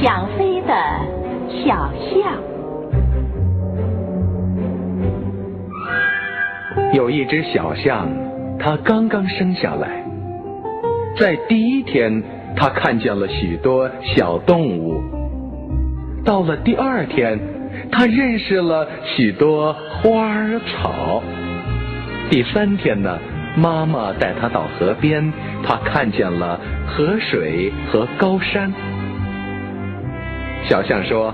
想飞的小象。有一只小象，它刚刚生下来，在第一天，它看见了许多小动物。到了第二天，它认识了许多花儿草。第三天呢，妈妈带它到河边，它看见了河水和高山。小象说：“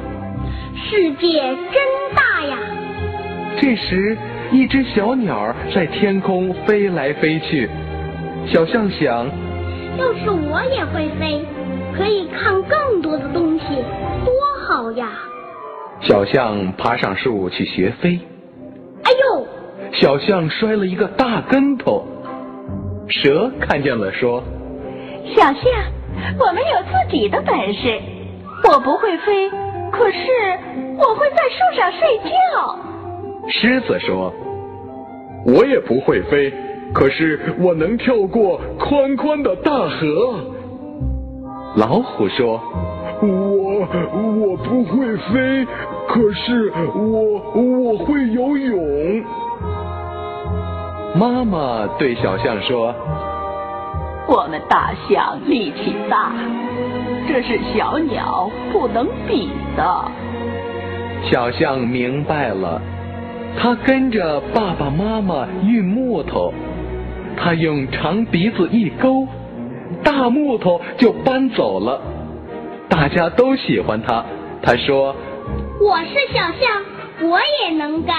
世界真大呀！”这时，一只小鸟在天空飞来飞去。小象想：“要是我也会飞，可以看更多的东西，多好呀！”小象爬上树去学飞。哎呦！小象摔了一个大跟头。蛇看见了，说：“小象，我们有自己的本事。”我不会飞，可是我会在树上睡觉。狮子说：“我也不会飞，可是我能跳过宽宽的大河。”老虎说：“我我不会飞，可是我我会游泳。”妈妈对小象说。我们大象力气大，这是小鸟不能比的。小象明白了，它跟着爸爸妈妈运木头，它用长鼻子一勾，大木头就搬走了。大家都喜欢它。他说：“我是小象，我也能干。”